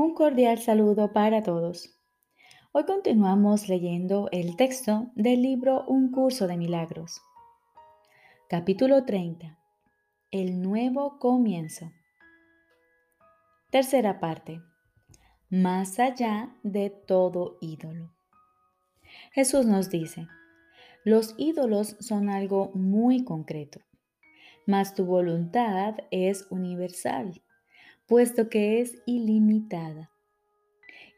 Un cordial saludo para todos. Hoy continuamos leyendo el texto del libro Un curso de milagros. Capítulo 30. El nuevo comienzo. Tercera parte. Más allá de todo ídolo. Jesús nos dice, los ídolos son algo muy concreto, mas tu voluntad es universal puesto que es ilimitada.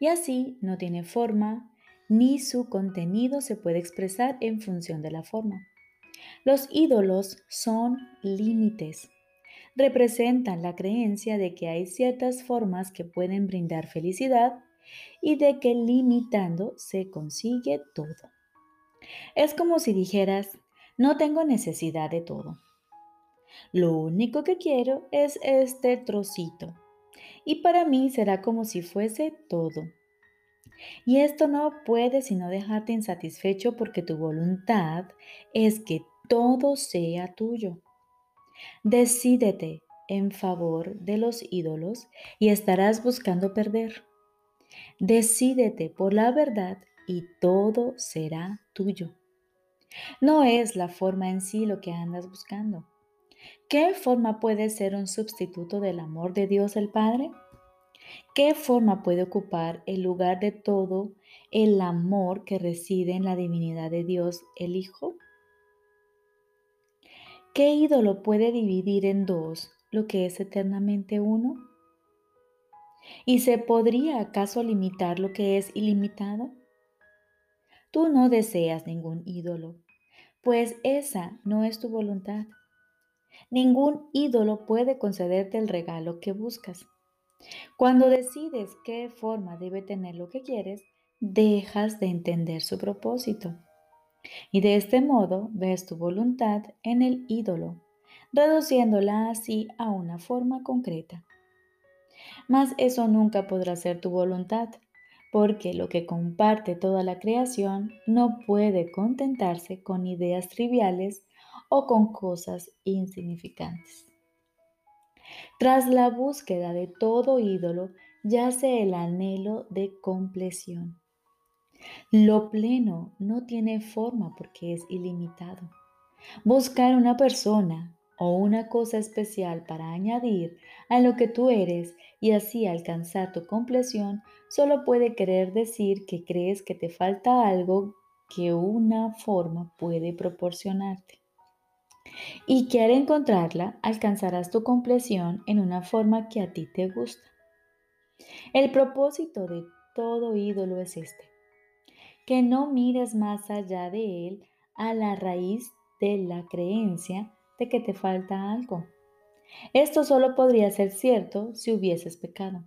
Y así no tiene forma, ni su contenido se puede expresar en función de la forma. Los ídolos son límites. Representan la creencia de que hay ciertas formas que pueden brindar felicidad y de que limitando se consigue todo. Es como si dijeras, no tengo necesidad de todo. Lo único que quiero es este trocito. Y para mí será como si fuese todo. Y esto no puede sino dejarte insatisfecho porque tu voluntad es que todo sea tuyo. Decídete en favor de los ídolos y estarás buscando perder. Decídete por la verdad y todo será tuyo. No es la forma en sí lo que andas buscando. ¿Qué forma puede ser un sustituto del amor de Dios el Padre? ¿Qué forma puede ocupar el lugar de todo el amor que reside en la divinidad de Dios el Hijo? ¿Qué ídolo puede dividir en dos lo que es eternamente uno? ¿Y se podría acaso limitar lo que es ilimitado? Tú no deseas ningún ídolo, pues esa no es tu voluntad. Ningún ídolo puede concederte el regalo que buscas. Cuando decides qué forma debe tener lo que quieres, dejas de entender su propósito. Y de este modo ves tu voluntad en el ídolo, reduciéndola así a una forma concreta. Mas eso nunca podrá ser tu voluntad, porque lo que comparte toda la creación no puede contentarse con ideas triviales o con cosas insignificantes. Tras la búsqueda de todo ídolo yace el anhelo de compleción. Lo pleno no tiene forma porque es ilimitado. Buscar una persona o una cosa especial para añadir a lo que tú eres y así alcanzar tu compleción solo puede querer decir que crees que te falta algo que una forma puede proporcionarte y que al encontrarla alcanzarás tu compleción en una forma que a ti te gusta. El propósito de todo ídolo es este, que no mires más allá de él a la raíz de la creencia de que te falta algo. Esto solo podría ser cierto si hubieses pecado.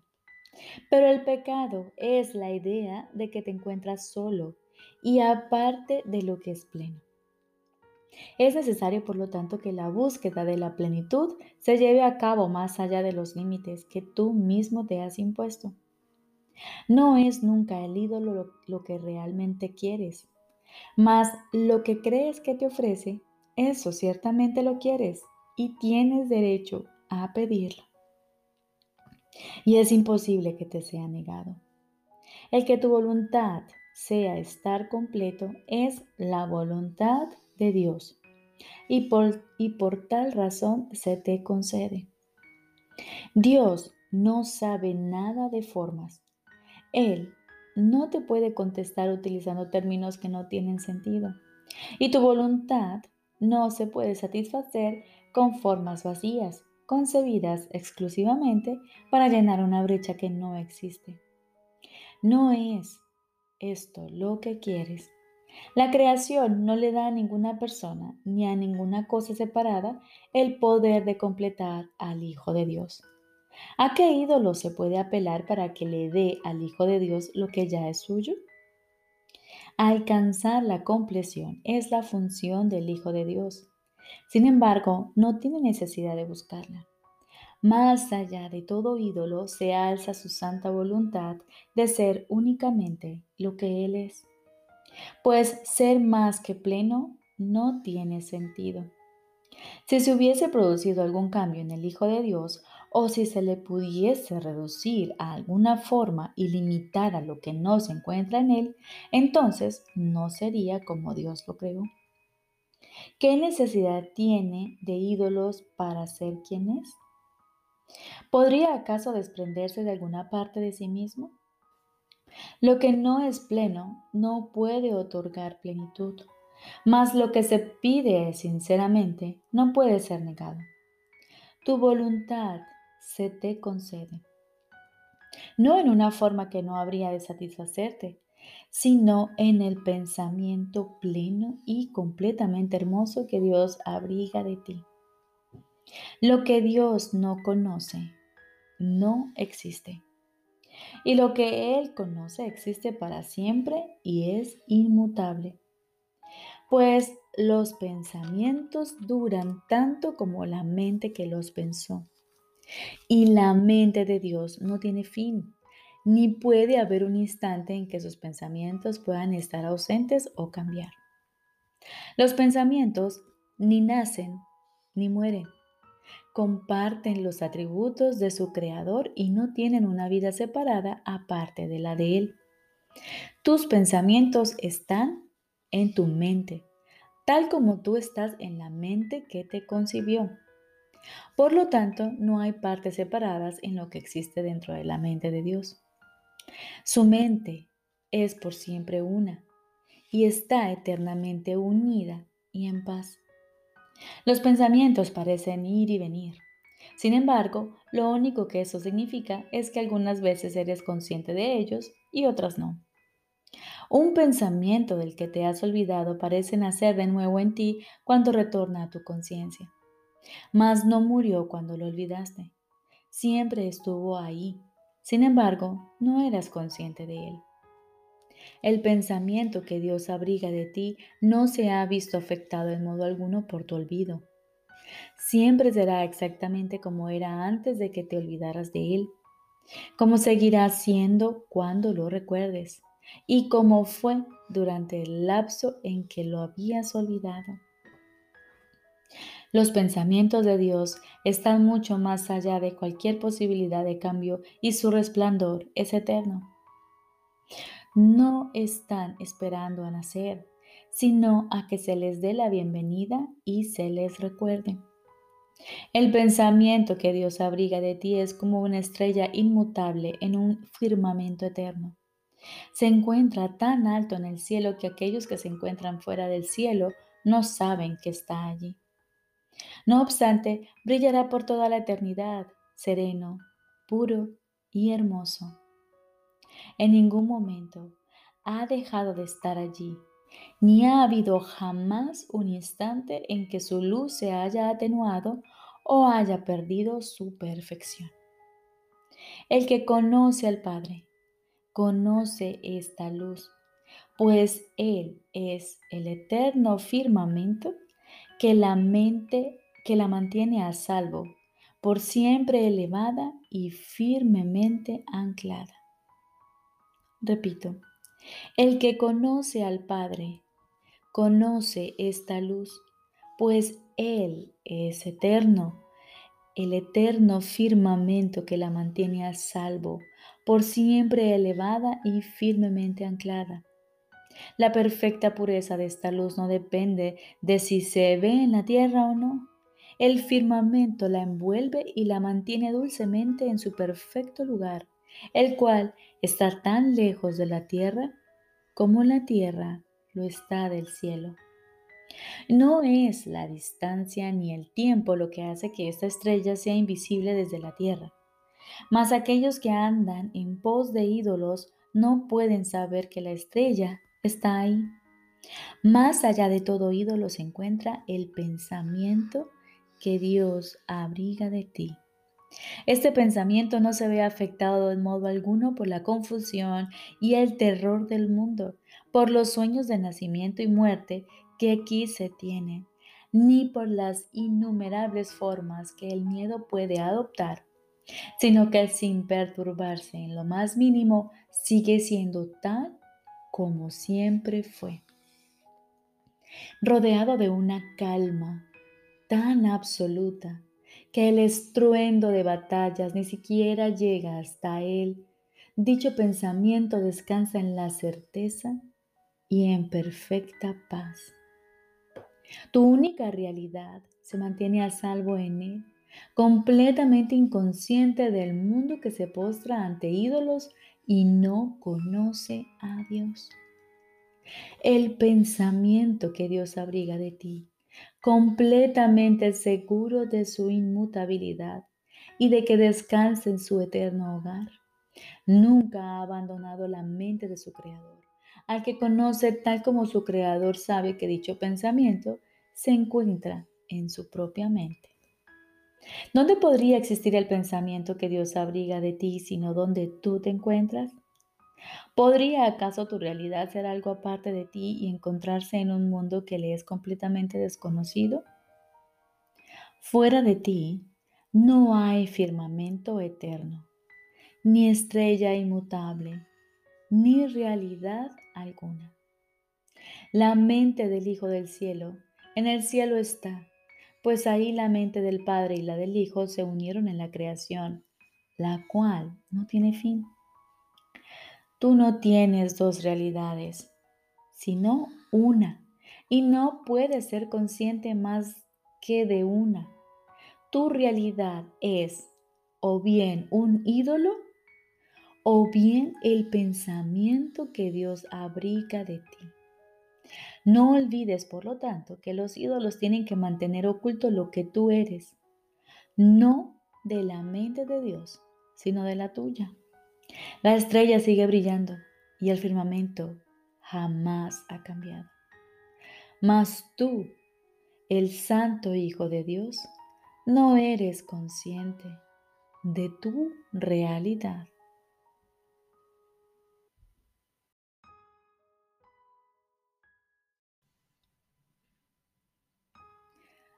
Pero el pecado es la idea de que te encuentras solo y aparte de lo que es pleno. Es necesario, por lo tanto, que la búsqueda de la plenitud se lleve a cabo más allá de los límites que tú mismo te has impuesto. No es nunca el ídolo lo, que realmente quieres, mas lo que crees que te ofrece, eso ciertamente lo quieres y tienes derecho a pedirlo. Y es imposible que te sea negado. El que tu voluntad sea estar completo es la voluntad Dios y por, y por tal razón se te concede. Dios no sabe nada de formas. Él no te puede contestar utilizando términos que no tienen sentido. Y tu voluntad no se puede satisfacer con formas vacías, concebidas exclusivamente para llenar una brecha que no existe. No es esto lo que quieres. La creación no le da a ninguna persona ni a ninguna cosa separada el poder de completar al Hijo de Dios. ¿A qué ídolo se puede apelar para que le dé al Hijo de Dios lo que ya es suyo? Alcanzar la compleción es la función del Hijo de Dios. Sin embargo, no tiene necesidad de buscarla. Más allá de todo ídolo se alza su santa voluntad de ser únicamente lo que Él es pues ser más que pleno no tiene sentido. Si se hubiese producido algún cambio en el Hijo de Dios o si se le pudiese reducir a alguna forma y limitar a lo que no se encuentra en él, entonces no sería como Dios lo creó. ¿Qué necesidad tiene de ídolos para ser quien es? ¿Podría acaso desprenderse de alguna parte de sí mismo? Lo que no es pleno no puede otorgar plenitud, mas lo que se pide sinceramente no puede ser negado. Tu voluntad se te concede. No en una forma que no habría de satisfacerte, sino en el pensamiento pleno y completamente hermoso que Dios abriga de ti. Lo que Dios no conoce no existe. Y lo que Él conoce existe para siempre y es inmutable. Pues los pensamientos duran tanto como la mente que los pensó. Y la mente de Dios no tiene fin, ni puede haber un instante en que sus pensamientos puedan estar ausentes o cambiar. Los pensamientos ni nacen ni mueren. Comparten los atributos de su creador y no tienen una vida separada aparte de la de él. Tus pensamientos están en tu mente, tal como tú estás en la mente que te concibió. Por lo tanto, no hay partes separadas en lo que existe dentro de la mente de Dios. Su mente es por siempre una y está eternamente unida y en paz. Los pensamientos parecen ir y venir. Sin embargo, lo único que eso significa es que algunas veces eres consciente de ellos y otras no. Un pensamiento del que te has olvidado parece nacer de nuevo en ti cuando retorna a tu conciencia mas no murió cuando lo olvidaste. Siempre estuvo ahí. Sin embargo, no eras consciente de él. El pensamiento que Dios abriga de ti no se ha visto afectado en modo alguno por tu olvido. Siempre será exactamente como era antes de que te olvidaras de Él, como seguirá siendo cuando lo recuerdes y como fue durante el lapso en que lo habías olvidado. Los pensamientos de Dios están mucho más allá de cualquier posibilidad de cambio y su resplandor es eterno. No están esperando a nacer, sino a que se les dé la bienvenida y se les recuerde. El pensamiento que Dios abriga de ti es como una estrella inmutable en un firmamento eterno. Se encuentra tan alto en el cielo que aquellos que se encuentran fuera del cielo no saben que está allí. No obstante, brillará por toda la eternidad, sereno, puro y hermoso. En ningún momento ha dejado de estar allí, ni ha habido jamás un instante en que su luz se haya atenuado o haya perdido su perfección. El que conoce al Padre, conoce esta luz, pues Él es el eterno firmamento que la mente que la mantiene a salvo, por siempre elevada y firmemente anclada. Repito, el que conoce al Padre, conoce esta luz, pues Él es eterno, el eterno firmamento que la mantiene a salvo, por siempre elevada y firmemente anclada. La perfecta pureza de esta luz no depende de si se ve en la tierra o no. El firmamento la envuelve y la mantiene dulcemente en su perfecto lugar, el cual está tan lejos de la tierra como la tierra lo está del cielo. No es la distancia ni el tiempo lo que hace que esta estrella sea invisible desde la tierra, mas aquellos que andan en pos de ídolos no pueden saber que la estrella está ahí. Más allá de todo ídolo se encuentra el pensamiento que Dios abriga de ti. Este pensamiento no se ve afectado en modo alguno por la confusión y el terror del mundo, por los sueños de nacimiento y muerte que aquí se tienen, ni por las innumerables formas que el miedo puede adoptar, sino que sin perturbarse en lo más mínimo sigue siendo tal como siempre fue. Rodeado de una calma tan absoluta que el estruendo de batallas ni siquiera llega hasta él. Dicho pensamiento descansa en la certeza y en perfecta paz. Tu única realidad se mantiene a salvo en él, completamente inconsciente del mundo que se postra ante ídolos y no conoce a Dios. El pensamiento que Dios abriga de ti completamente seguro de su inmutabilidad y de que descanse en su eterno hogar. Nunca ha abandonado la mente de su Creador, al que conoce tal como su Creador sabe que dicho pensamiento se encuentra en su propia mente. ¿Dónde podría existir el pensamiento que Dios abriga de ti sino donde tú te encuentras? ¿Podría acaso tu realidad ser algo aparte de ti y encontrarse en un mundo que le es completamente desconocido? Fuera de ti no hay firmamento eterno, ni estrella inmutable, ni realidad alguna. La mente del Hijo del Cielo en el cielo está, pues ahí la mente del Padre y la del Hijo se unieron en la creación, la cual no tiene fin. Tú no tienes dos realidades, sino una, y no puedes ser consciente más que de una. Tu realidad es o bien un ídolo o bien el pensamiento que Dios abriga de ti. No olvides, por lo tanto, que los ídolos tienen que mantener oculto lo que tú eres, no de la mente de Dios, sino de la tuya. La estrella sigue brillando y el firmamento jamás ha cambiado. Mas tú, el Santo Hijo de Dios, no eres consciente de tu realidad.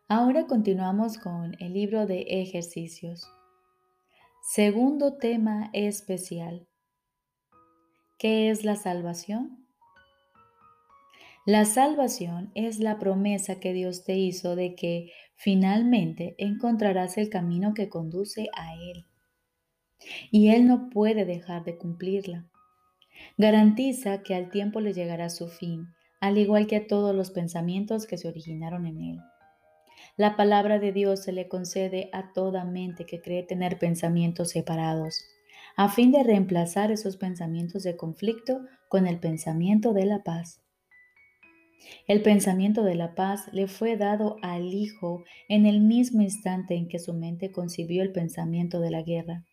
Ahora continuamos con el libro de ejercicios. Segundo tema especial. ¿Qué es la salvación? La salvación es la promesa que Dios te hizo de que finalmente encontrarás el camino que conduce a Él. Y Él no puede dejar de cumplirla. Garantiza que al tiempo le llegará su fin, al igual que a todos los pensamientos que se originaron en Él. La palabra de Dios se le concede a toda mente que cree tener pensamientos separados, a fin de reemplazar esos pensamientos de conflicto con el pensamiento de la paz. El pensamiento de la paz le fue dado al Hijo en el mismo instante en que su mente concibió el pensamiento de la guerra.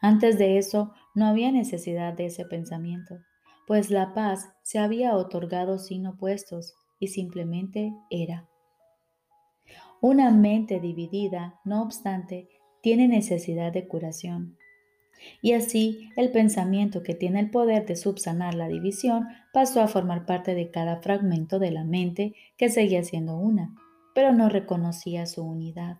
Antes de eso no había necesidad de ese pensamiento, pues la paz se había otorgado sin opuestos y simplemente era. Una mente dividida, no obstante, tiene necesidad de curación. Y así el pensamiento que tiene el poder de subsanar la división pasó a formar parte de cada fragmento de la mente que seguía siendo una, pero no reconocía su unidad.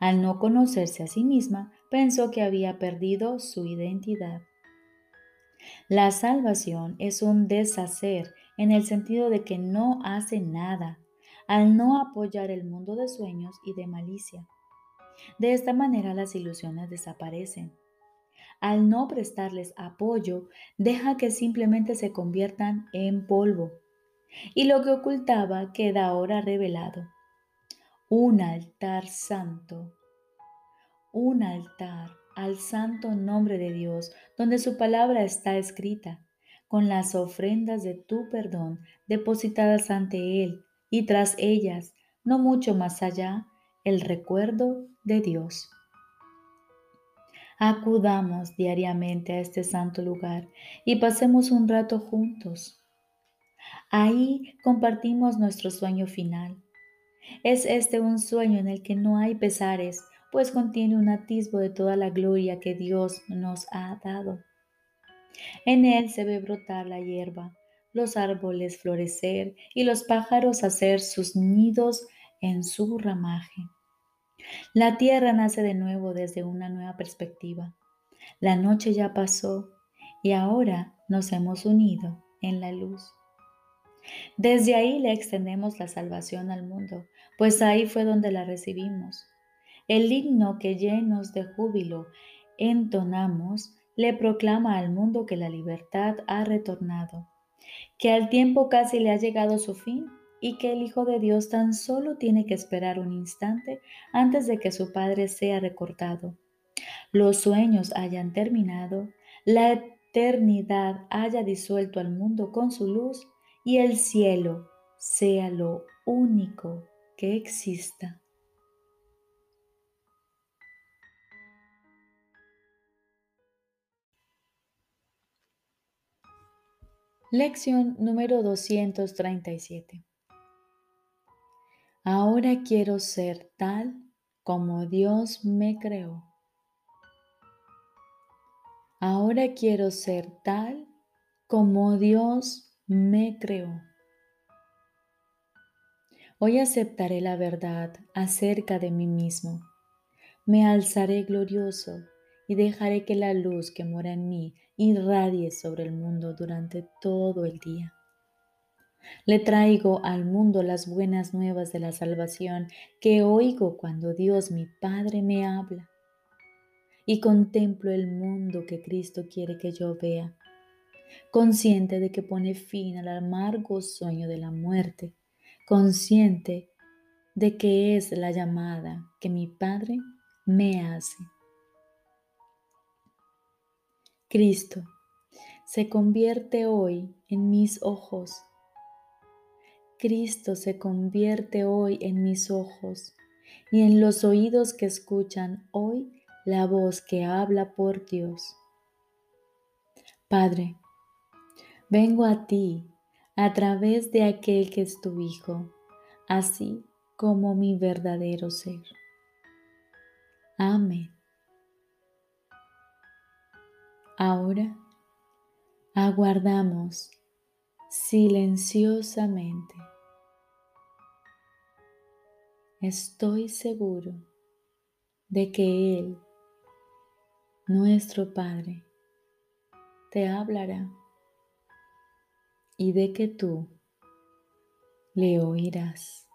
Al no conocerse a sí misma, pensó que había perdido su identidad. La salvación es un deshacer en el sentido de que no hace nada, al no apoyar el mundo de sueños y de malicia. De esta manera las ilusiones desaparecen. Al no prestarles apoyo, deja que simplemente se conviertan en polvo. Y lo que ocultaba queda ahora revelado. Un altar santo. Un altar al santo nombre de Dios, donde su palabra está escrita, con las ofrendas de tu perdón depositadas ante Él y tras ellas, no mucho más allá, el recuerdo de Dios. Acudamos diariamente a este santo lugar y pasemos un rato juntos. Ahí compartimos nuestro sueño final. Es este un sueño en el que no hay pesares, pues contiene un atisbo de toda la gloria que Dios nos ha dado. En él se ve brotar la hierba, los árboles florecer y los pájaros hacer sus nidos en su ramaje. La tierra nace de nuevo desde una nueva perspectiva. La noche ya pasó y ahora nos hemos unido en la luz. Desde ahí le extendemos la salvación al mundo, pues ahí fue donde la recibimos. El himno que llenos de júbilo entonamos le proclama al mundo que la libertad ha retornado, que al tiempo casi le ha llegado su fin y que el Hijo de Dios tan solo tiene que esperar un instante antes de que su Padre sea recortado. Los sueños hayan terminado, la eternidad haya disuelto al mundo con su luz y el cielo sea lo único que exista. Lección número 237. Ahora quiero ser tal como Dios me creó. Ahora quiero ser tal como Dios me creó. Hoy aceptaré la verdad acerca de mí mismo. Me alzaré glorioso y dejaré que la luz que mora en mí irradie sobre el mundo durante todo el día. Le traigo al mundo las buenas nuevas de la salvación que oigo cuando Dios mi Padre me habla. Y contemplo el mundo que Cristo quiere que yo vea, consciente de que pone fin al amargo sueño de la muerte, consciente de que es la llamada que mi Padre me hace. Cristo se convierte hoy en mis ojos. Cristo se convierte hoy en mis ojos y en los oídos que escuchan hoy la voz que habla por Dios. Padre, vengo a ti a través de aquel que es tu Hijo, así como mi verdadero ser. Amén. Ahora aguardamos silenciosamente. Estoy seguro de que Él, nuestro Padre, te hablará y de que tú le oirás.